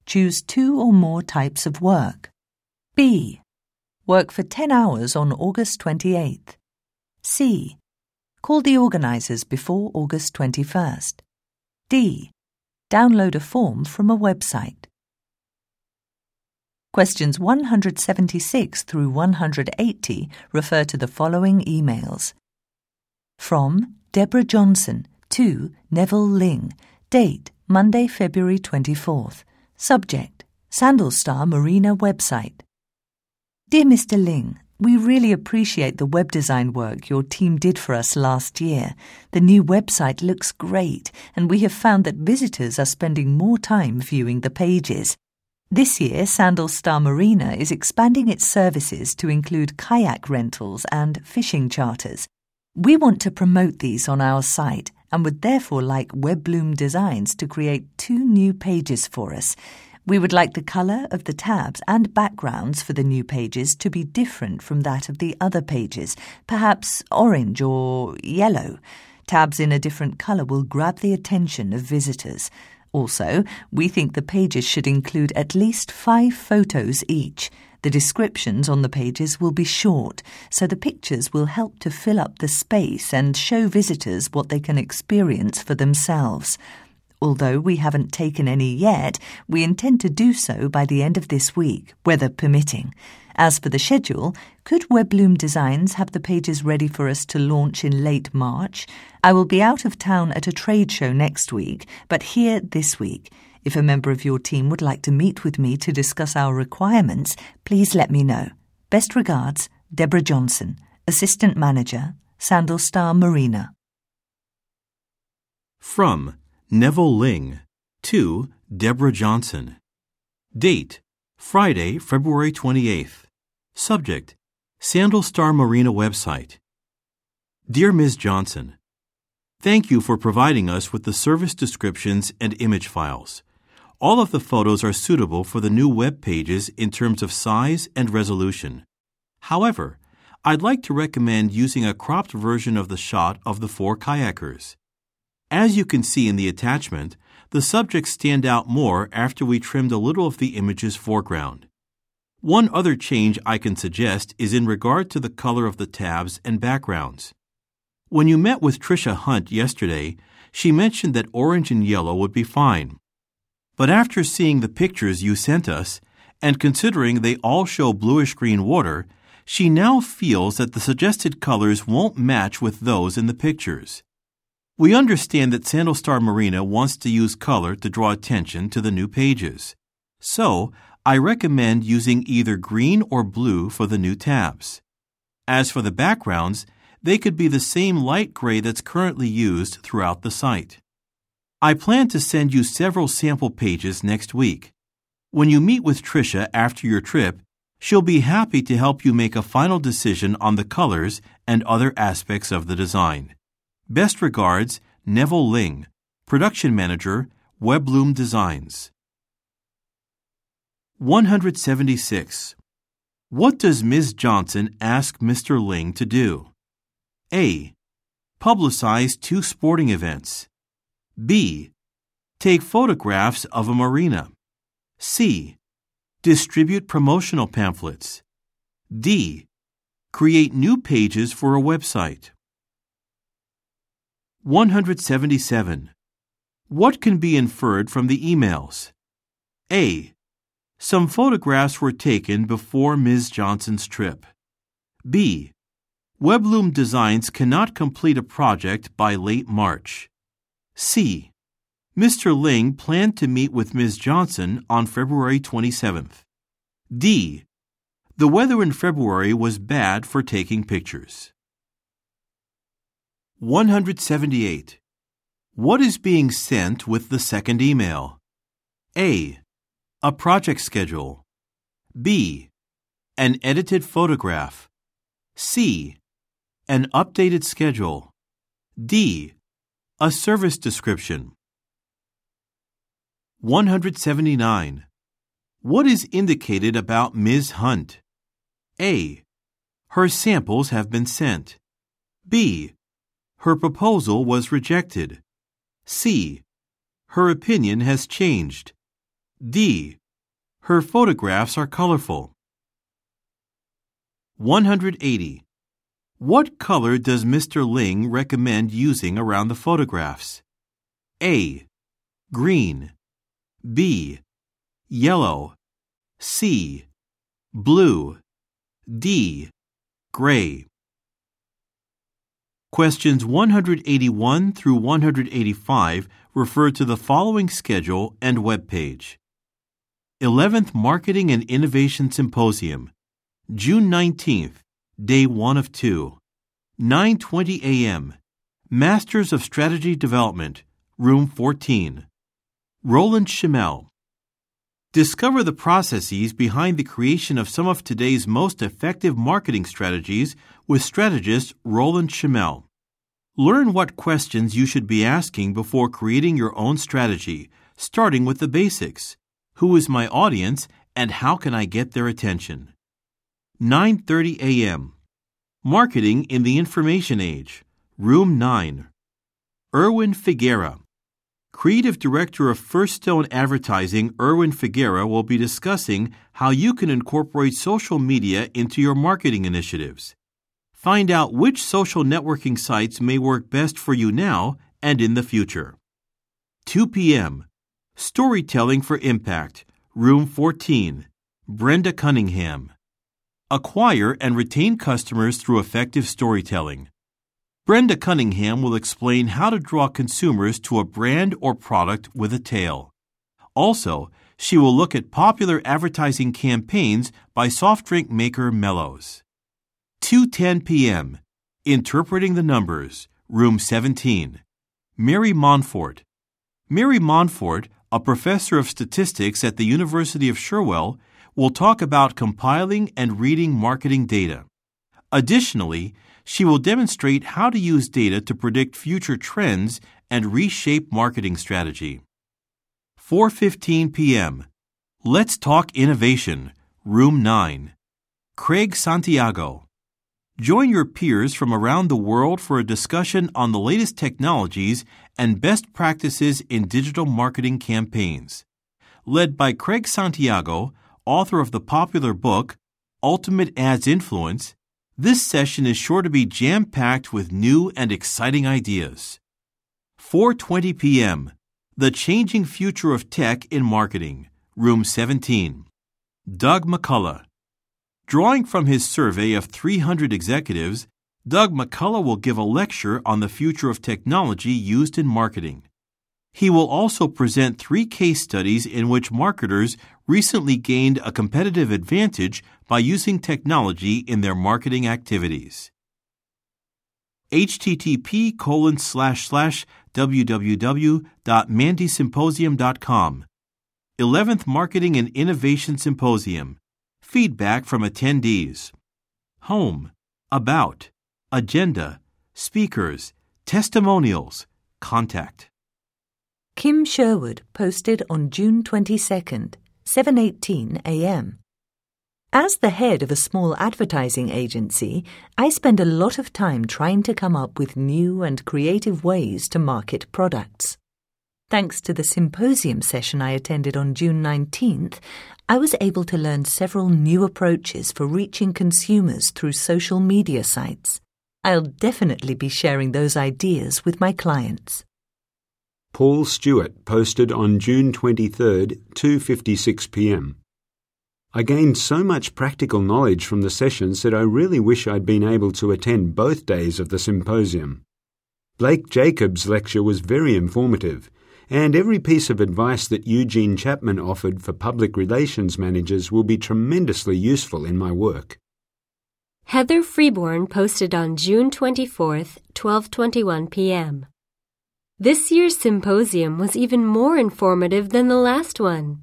Choose two or more types of work. B. Work for 10 hours on August 28th. C. Call the organisers before August 21st. D. Download a form from a website. Questions 176 through 180 refer to the following emails. From Deborah Johnson to Neville Ling. Date Monday, February 24th. Subject Sandalstar Marina website. Dear Mr. Ling, we really appreciate the web design work your team did for us last year. The new website looks great, and we have found that visitors are spending more time viewing the pages. This year, Sandalstar Marina is expanding its services to include kayak rentals and fishing charters. We want to promote these on our site and would therefore like Webloom Designs to create two new pages for us. We would like the colour of the tabs and backgrounds for the new pages to be different from that of the other pages, perhaps orange or yellow. Tabs in a different colour will grab the attention of visitors. Also, we think the pages should include at least five photos each. The descriptions on the pages will be short, so the pictures will help to fill up the space and show visitors what they can experience for themselves. Although we haven't taken any yet, we intend to do so by the end of this week, weather permitting. As for the schedule, could Webloom Designs have the pages ready for us to launch in late March? I will be out of town at a trade show next week, but here this week. If a member of your team would like to meet with me to discuss our requirements, please let me know. Best regards, Deborah Johnson, Assistant Manager, Sandalstar Marina. From Neville Ling to Deborah Johnson. Date Friday, February 28th. Subject Sandalstar Marina website. Dear Ms. Johnson, Thank you for providing us with the service descriptions and image files. All of the photos are suitable for the new web pages in terms of size and resolution. However, I'd like to recommend using a cropped version of the shot of the four kayakers. As you can see in the attachment, the subjects stand out more after we trimmed a little of the image's foreground. One other change I can suggest is in regard to the color of the tabs and backgrounds. When you met with Tricia Hunt yesterday, she mentioned that orange and yellow would be fine. But after seeing the pictures you sent us, and considering they all show bluish green water, she now feels that the suggested colors won't match with those in the pictures. We understand that Sandalstar Marina wants to use color to draw attention to the new pages. So, I recommend using either green or blue for the new tabs. As for the backgrounds, they could be the same light gray that's currently used throughout the site. I plan to send you several sample pages next week. When you meet with Tricia after your trip, she'll be happy to help you make a final decision on the colors and other aspects of the design. Best regards, Neville Ling, Production Manager, Webloom Designs. 176. What does Ms. Johnson ask Mr. Ling to do? A. Publicize two sporting events. B. Take photographs of a marina. C. Distribute promotional pamphlets. D. Create new pages for a website. 177. What can be inferred from the emails? A. Some photographs were taken before Ms. Johnson's trip. B. Webloom Designs cannot complete a project by late March. C. Mr. Ling planned to meet with Ms. Johnson on February 27th. D. The weather in February was bad for taking pictures. 178. What is being sent with the second email? A. A project schedule. B. An edited photograph. C. An updated schedule. D. A service description. 179. What is indicated about Ms. Hunt? A. Her samples have been sent. B. Her proposal was rejected. C. Her opinion has changed. D. Her photographs are colorful. 180. What color does Mr. Ling recommend using around the photographs? A. Green. B. Yellow. C. Blue. D. Gray. Questions 181 through 185 refer to the following schedule and web page. 11th Marketing and Innovation Symposium, June 19th, day 1 of 2, 9:20 a.m. Masters of Strategy Development, room 14. Roland Schimmel. Discover the processes behind the creation of some of today's most effective marketing strategies with strategist Roland Schimmel. Learn what questions you should be asking before creating your own strategy, starting with the basics. Who is my audience and how can I get their attention? 9:30 a.m. Marketing in the Information Age, Room 9. Erwin Figuera. Creative Director of First Stone Advertising, Erwin Figuera, will be discussing how you can incorporate social media into your marketing initiatives. Find out which social networking sites may work best for you now and in the future. 2 p.m. Storytelling for Impact, Room 14. Brenda Cunningham. Acquire and retain customers through effective storytelling. Brenda Cunningham will explain how to draw consumers to a brand or product with a tale. Also, she will look at popular advertising campaigns by soft drink maker Mellows. 2:10 p.m. Interpreting the Numbers, Room 17. Mary Montfort. Mary Montfort, a professor of statistics at the University of Sherwell, will talk about compiling and reading marketing data. Additionally, she will demonstrate how to use data to predict future trends and reshape marketing strategy. 4:15 p.m. Let's talk innovation, room 9. Craig Santiago. Join your peers from around the world for a discussion on the latest technologies and best practices in digital marketing campaigns. Led by Craig Santiago, author of the popular book Ultimate Ads Influence, this session is sure to be jam-packed with new and exciting ideas. 4:20 p.m. The Changing Future of Tech in Marketing, Room 17. Doug McCullough Drawing from his survey of 300 executives, Doug McCullough will give a lecture on the future of technology used in marketing. He will also present three case studies in which marketers recently gained a competitive advantage by using technology in their marketing activities. http colon slash slash www.mandysymposium.com 11th Marketing and Innovation Symposium. Feedback from attendees. Home, About, Agenda, Speakers, Testimonials, Contact. Kim Sherwood posted on June 22nd, 7:18 a.m. As the head of a small advertising agency, I spend a lot of time trying to come up with new and creative ways to market products. Thanks to the symposium session I attended on June 19th, I was able to learn several new approaches for reaching consumers through social media sites. I'll definitely be sharing those ideas with my clients. Paul Stewart posted on June 23, 2:56 p.m. I gained so much practical knowledge from the sessions that I really wish I'd been able to attend both days of the symposium. Blake Jacobs' lecture was very informative, and every piece of advice that Eugene Chapman offered for public relations managers will be tremendously useful in my work. Heather Freeborn posted on June 24th, 12:21 p.m. This year's symposium was even more informative than the last one.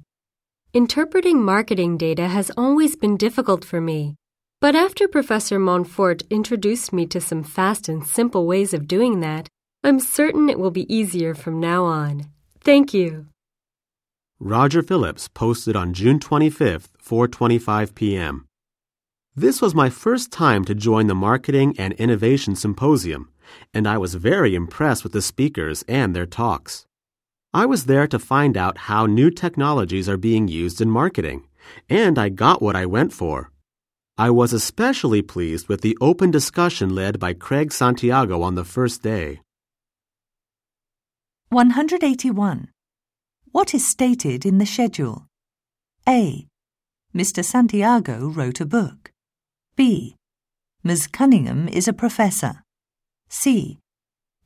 Interpreting marketing data has always been difficult for me, but after Professor Montfort introduced me to some fast and simple ways of doing that, I'm certain it will be easier from now on. Thank you. Roger Phillips posted on June 25th, 4:25 p.m. This was my first time to join the Marketing and Innovation Symposium, and I was very impressed with the speakers and their talks. I was there to find out how new technologies are being used in marketing, and I got what I went for. I was especially pleased with the open discussion led by Craig Santiago on the first day. 181. What is stated in the schedule? A. Mr. Santiago wrote a book. B. Ms. Cunningham is a professor. C.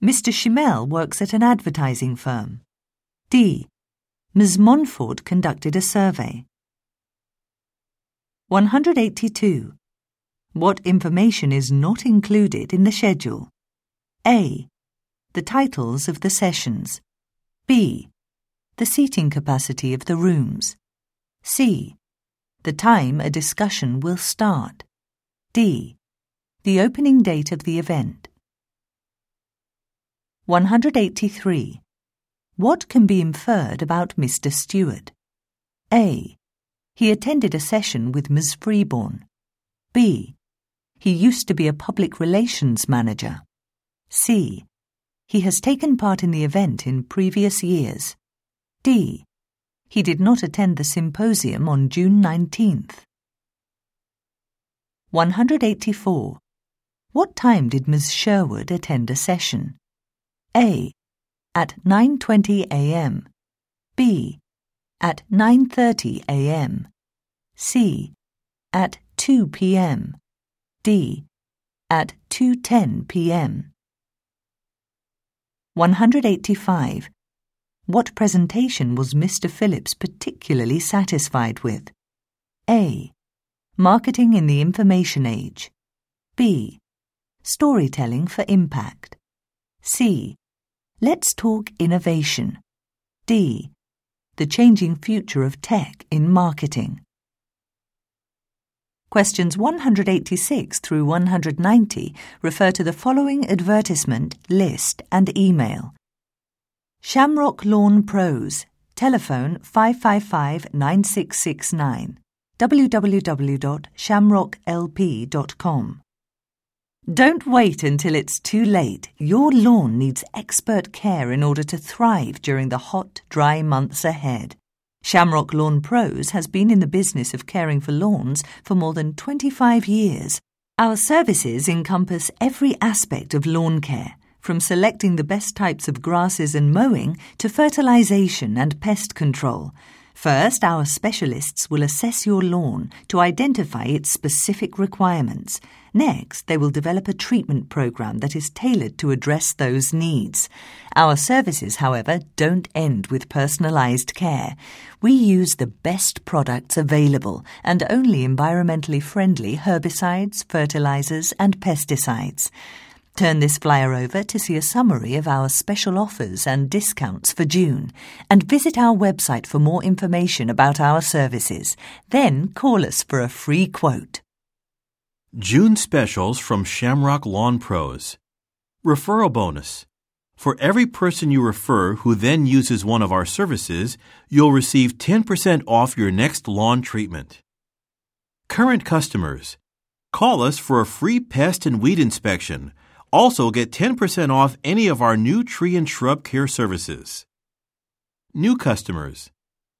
Mr. Schimmel works at an advertising firm. D. Ms. Montfort conducted a survey. 182. What information is not included in the schedule? A. The titles of the sessions. B. The seating capacity of the rooms. C. The time a discussion will start. D. The opening date of the event. 183. What can be inferred about Mr. Stewart? A. He attended a session with Ms. Freeborn. B. He used to be a public relations manager. C. He has taken part in the event in previous years. D. He did not attend the symposium on June 19th. 184. What time did Ms. Sherwood attend a session? A. At 9:20 a.m. B. At 9:30 a.m. C. At 2 p.m. D. At 2:10 p.m. 185. What presentation was Mr. Phillips particularly satisfied with? A. Marketing in the Information Age. B. Storytelling for Impact. C. Let's talk innovation. D. The changing future of tech in marketing. Questions 186 through 190 refer to the following advertisement, list, and email. Shamrock Lawn Pros, telephone 555 9669, www.shamrocklp.com. Don't wait until it's too late. Your lawn needs expert care in order to thrive during the hot, dry months ahead. Shamrock Lawn Pros has been in the business of caring for lawns for more than 25 years. Our services encompass every aspect of lawn care, from selecting the best types of grasses and mowing to fertilization and pest control. First, our specialists will assess your lawn to identify its specific requirements. Next, they will develop a treatment program that is tailored to address those needs. Our services, however, don't end with personalized care. We use the best products available and only environmentally friendly herbicides, fertilizers, and pesticides. Turn this flyer over to see a summary of our special offers and discounts for June, and visit our website for more information about our services. Then call us for a free quote. June specials from Shamrock Lawn Pros. Referral bonus. For every person you refer who then uses one of our services, you'll receive 10% off your next lawn treatment. Current customers. Call us for a free pest and weed inspection. Also, get 10% off any of our new tree and shrub care services. New customers.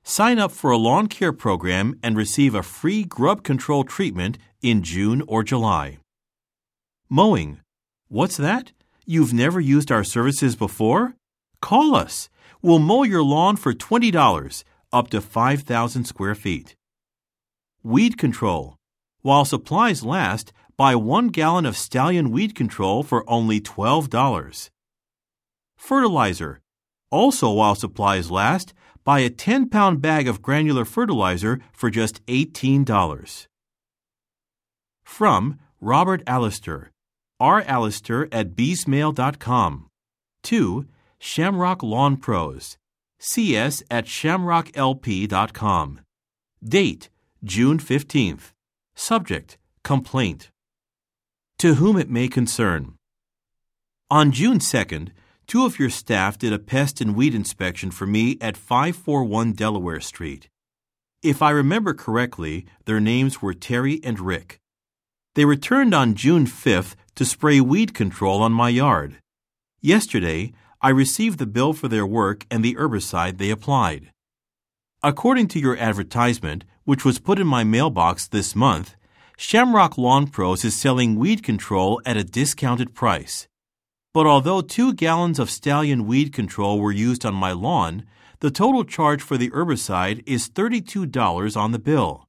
Sign up for a lawn care program and receive a free grub control treatment in June or July. Mowing. What's that? You've never used our services before? Call us. We'll mow your lawn for $20, up to 5,000 square feet. Weed control. While supplies last, buy one gallon of stallion weed control for only $12. Fertilizer. Also, while supplies last, buy a 10 pound bag of granular fertilizer for just $18. From Robert Allister, rallister at beesmail.com. To Shamrock Lawn Pros, cs at shamrocklp.com. Date June 15th. Subject Complaint. To whom it may concern. On June 2nd, two of your staff did a pest and weed inspection for me at 541 Delaware Street. If I remember correctly, their names were Terry and Rick. They returned on June 5th to spray weed control on my yard. Yesterday, I received the bill for their work and the herbicide they applied. According to your advertisement, which was put in my mailbox this month, Shamrock Lawn Pros is selling weed control at a discounted price. But although two gallons of stallion weed control were used on my lawn, the total charge for the herbicide is $32 on the bill.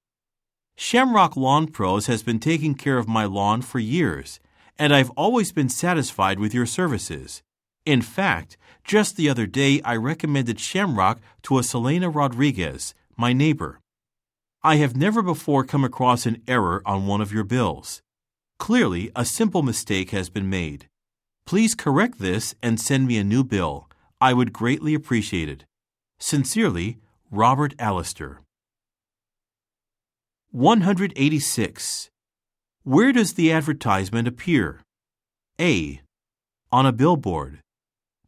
Shamrock Lawn Pros has been taking care of my lawn for years, and I've always been satisfied with your services. In fact, just the other day I recommended Shamrock to a Selena Rodriguez, my neighbor. I have never before come across an error on one of your bills. Clearly, a simple mistake has been made. Please correct this and send me a new bill. I would greatly appreciate it. Sincerely, Robert Allister. 186. Where does the advertisement appear? A. On a billboard.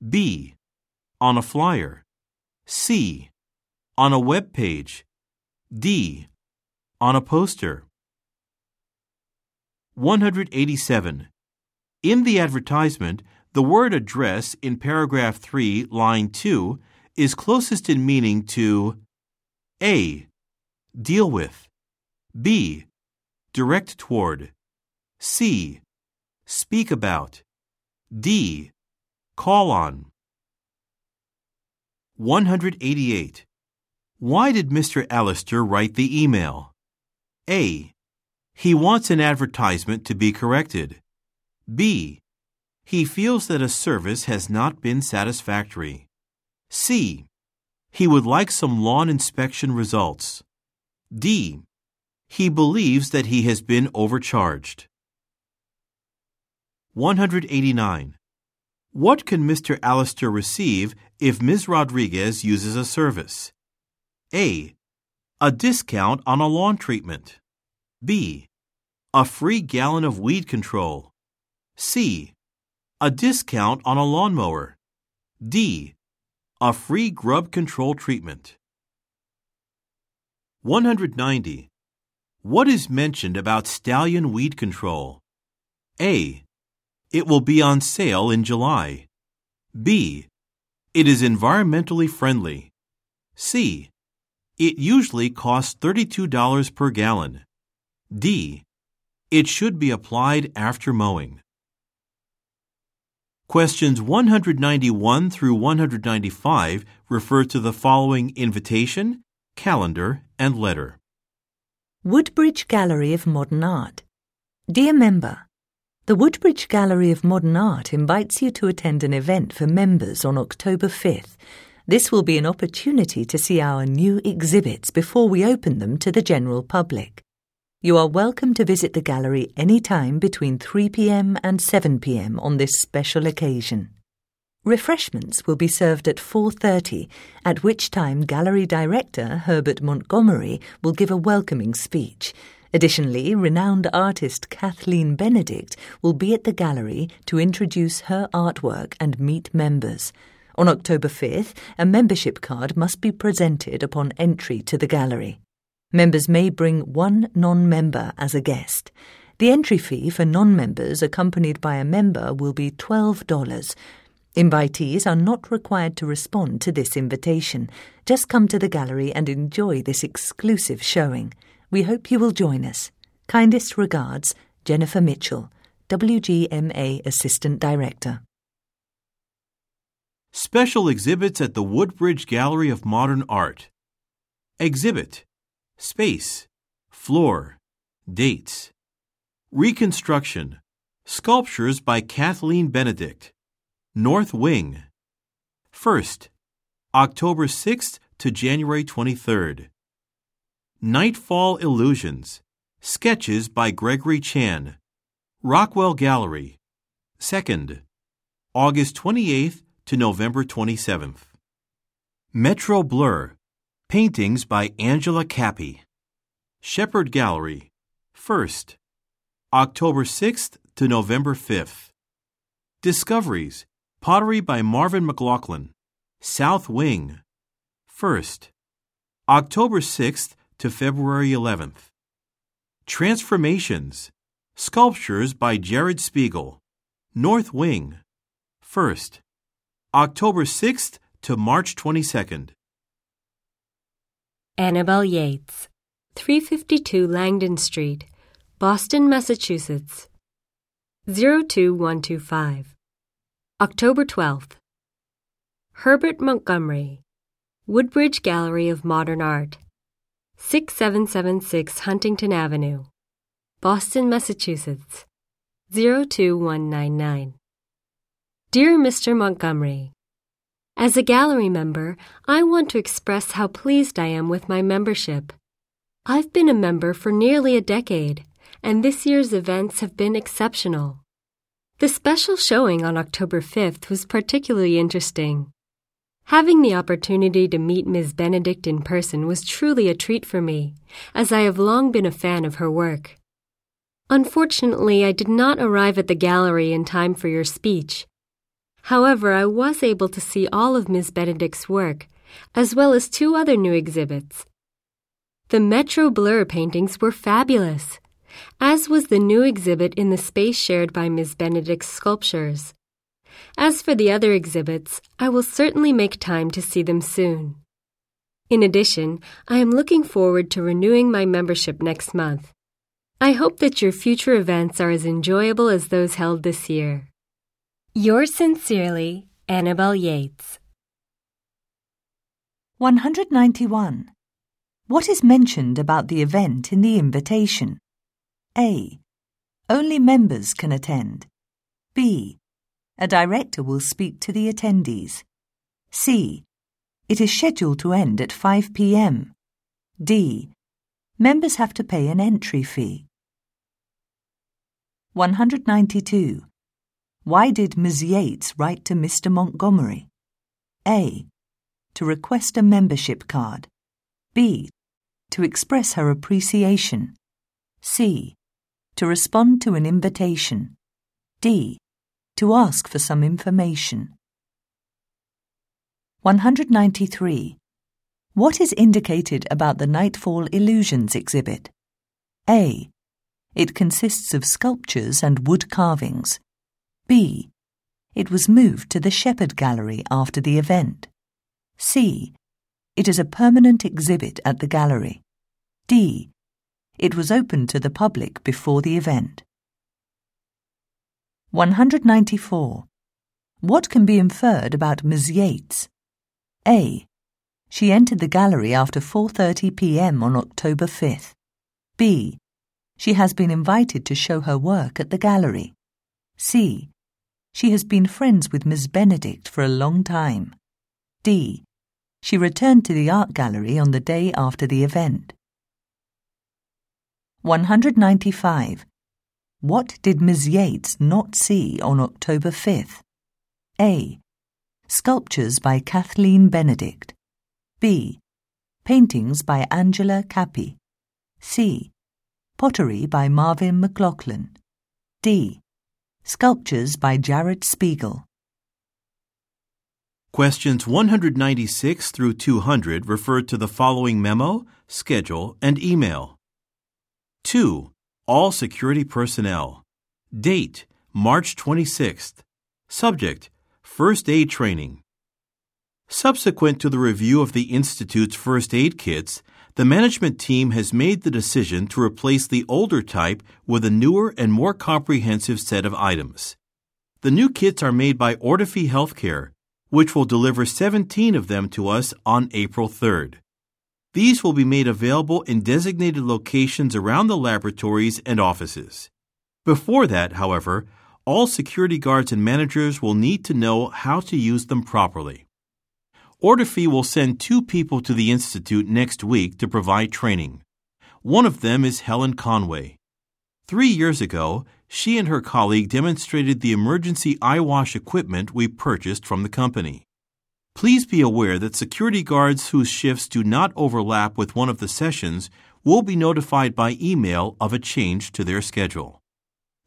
B. On a flyer. C. On a web page. D. On a poster. 187. In the advertisement, the word address in paragraph 3, line 2 is closest in meaning to A. Deal with. B. Direct toward. C. Speak about. D. Call on. 188. Why did Mr. Allister write the email? A. He wants an advertisement to be corrected. B. He feels that a service has not been satisfactory. C. He would like some lawn inspection results. D. He believes that he has been overcharged. 189. What can Mr. Allister receive if Ms. Rodriguez uses a service? A. A discount on a lawn treatment. B. A free gallon of weed control. C. A discount on a lawnmower. D. A free grub control treatment. 190. What is mentioned about stallion weed control? A. It will be on sale in July. B. It is environmentally friendly. C. It usually costs $32 per gallon. D. It should be applied after mowing. Questions 191 through 195 refer to the following invitation, calendar, and letter. Woodbridge Gallery of Modern Art. Dear member, the Woodbridge Gallery of Modern Art invites you to attend an event for members on October 5th. This will be an opportunity to see our new exhibits before we open them to the general public. You are welcome to visit the gallery any time between 3 pm and 7 pm on this special occasion. Refreshments will be served at 4:30, at which time gallery director Herbert Montgomery will give a welcoming speech. Additionally, renowned artist Kathleen Benedict will be at the gallery to introduce her artwork and meet members. On October 5th, a membership card must be presented upon entry to the gallery. Members may bring one non-member as a guest. The entry fee for non-members accompanied by a member will be $12. Invitees are not required to respond to this invitation. Just come to the gallery and enjoy this exclusive showing. We hope you will join us. Kindest regards, Jennifer Mitchell, WGMA Assistant Director. Special exhibits at the Woodbridge Gallery of Modern Art. Exhibit. Space. Floor. Dates. Reconstruction. Sculptures by Kathleen Benedict. North Wing. First. October 6th to January 23rd Nightfall Illusions. Sketches by Gregory Chan. Rockwell Gallery. Second. August 28th to November 27th. Metro Blur Paintings by Angela Cappy. Shepherd Gallery. First. October 6th to November 5th. Discoveries Pottery by Marvin McLaughlin. South Wing. First. October 6th to February 11th. Transformations Sculptures by Jared Spiegel. North Wing. First. October 6th to March 22nd. Annabelle Yates, 352 Langdon Street, Boston, Massachusetts. 02125. October 12th. Herbert Montgomery, Woodbridge Gallery of Modern Art, 6776 Huntington Avenue, Boston, Massachusetts. 02199. Dear Mr. Montgomery, As a gallery member, I want to express how pleased I am with my membership. I've been a member for nearly a decade, and this year's events have been exceptional. The special showing on October 5th was particularly interesting. Having the opportunity to meet Ms. Benedict in person was truly a treat for me, as I have long been a fan of her work. Unfortunately, I did not arrive at the gallery in time for your speech. However, I was able to see all of Ms. Benedict's work, as well as two other new exhibits. The Metro Blur paintings were fabulous, as was the new exhibit in the space shared by Ms. Benedict's sculptures. As for the other exhibits, I will certainly make time to see them soon. In addition, I am looking forward to renewing my membership next month. I hope that your future events are as enjoyable as those held this year. Yours sincerely, Annabelle Yates. 191. What is mentioned about the event in the invitation? A. Only members can attend. B. A director will speak to the attendees. C. It is scheduled to end at 5 p.m. D. Members have to pay an entry fee. 192. Why did Ms. Yates write to Mr. Montgomery? A. To request a membership card. B. To express her appreciation. C. To respond to an invitation. D. To ask for some information. 193. What is indicated about the Nightfall Illusions exhibit? A. It consists of sculptures and wood carvings. B. It was moved to the Shepherd Gallery after the event. C. It is a permanent exhibit at the gallery. D. It was opened to the public before the event. 194. What can be inferred about Ms. Yates? A. She entered the gallery after 4:30 p.m. on October 5th. B. She has been invited to show her work at the gallery. C. She has been friends with Miss Benedict for a long time. D. She returned to the art gallery on the day after the event. 195. What did Ms. Yates not see on October 5th? A. Sculptures by Kathleen Benedict. B. Paintings by Angela Cappy. C. Pottery by Marvin McLaughlin. D. Sculptures by Jared Spiegel. Questions 196 through 200 refer to the following memo, schedule, and email. 2. All security personnel. Date March 26th. Subject First Aid Training. Subsequent to the review of the Institute's first aid kits, the management team has made the decision to replace the older type with a newer and more comprehensive set of items. The new kits are made by Ortofy Healthcare, which will deliver 17 of them to us on April 3rd. These will be made available in designated locations around the laboratories and offices. Before that, however, all security guards and managers will need to know how to use them properly. Ortofy will send two people to the Institute next week to provide training. One of them is Helen Conway. Three years ago, she and her colleague demonstrated the emergency eyewash equipment we purchased from the company. Please be aware that security guards whose shifts do not overlap with one of the sessions will be notified by email of a change to their schedule.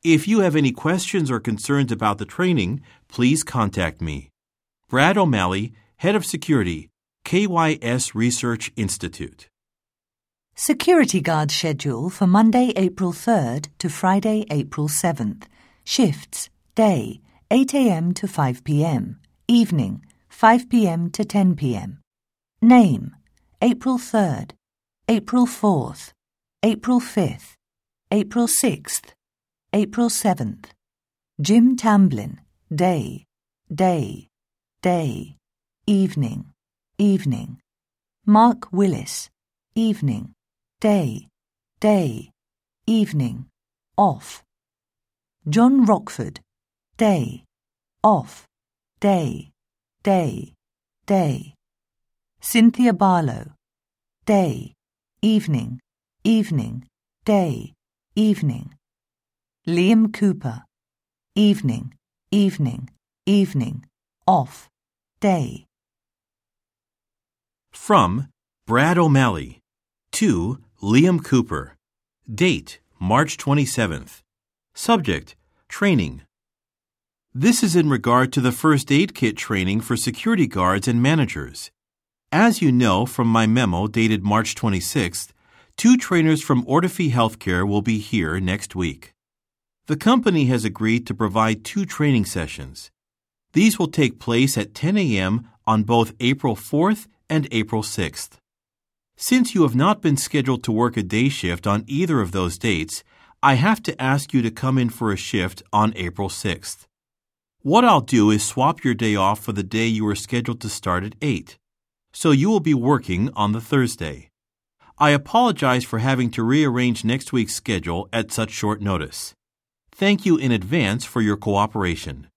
If you have any questions or concerns about the training, please contact me. Brad O'Malley, Head of Security, KYS Research Institute. Security Guard schedule for Monday, April 3rd to Friday, April 7th. Shifts Day 8 a.m. to 5 p.m. Evening 5 p.m. to 10 p.m. Name April 3rd, April 4th, April 5th, April 6th, April 7th. Jim Tamblin Day, Day, Day evening, evening. Mark Willis, evening, day, day, evening, off. John Rockford, day, off, day, day, day. Cynthia Barlow, day, evening, evening, day, evening. Liam Cooper, evening, evening, evening, off, day. From Brad O'Malley. To Liam Cooper. Date March 27th. Subject Training. This is in regard to the first aid kit training for security guards and managers. As you know from my memo dated March 26th, two trainers from Ortofy Healthcare will be here next week. The company has agreed to provide two training sessions. These will take place at 10 a.m. on both April 4th and April 6th. Since you have not been scheduled to work a day shift on either of those dates, I have to ask you to come in for a shift on April 6th. What I'll do is swap your day off for the day you were scheduled to start at 8. So you will be working on the Thursday. I apologize for having to rearrange next week's schedule at such short notice. Thank you in advance for your cooperation.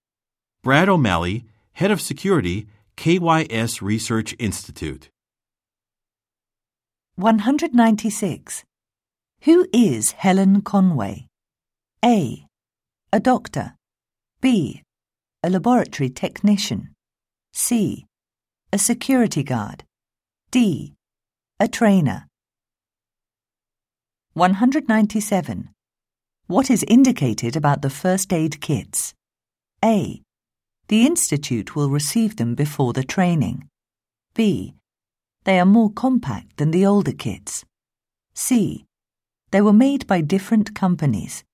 Brad O'Malley, Head of Security, KYS Research Institute. 196. Who is Helen Conway? A. A doctor. B. A laboratory technician. C. A security guard. D. A trainer. 197. What is indicated about the first aid kits? A. The Institute will receive them before the training. B. They are more compact than the older kits. C. They were made by different companies.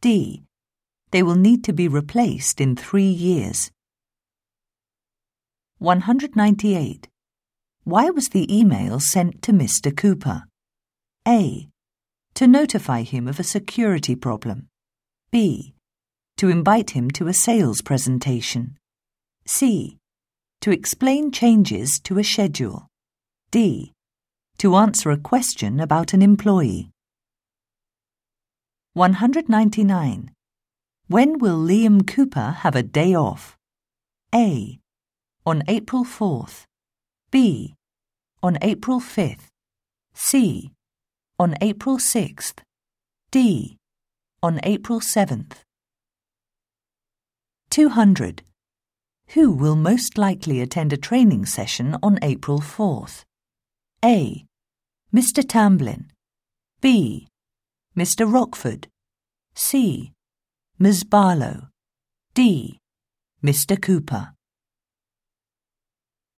D. They will need to be replaced in three years. 198. Why was the email sent to Mr. Cooper? A. To notify him of a security problem. B to invite him to a sales presentation. C. To explain changes to a schedule. D. To answer a question about an employee. 199. When will Liam Cooper have a day off? A. On April 4th. B. On April 5th. C. On April 6th. D. On April 7th. 200. Who will most likely attend a training session on April 4th? A. Mr. Tamblin. B. Mr. Rockford. C. Ms. Barlow. D. Mr. Cooper.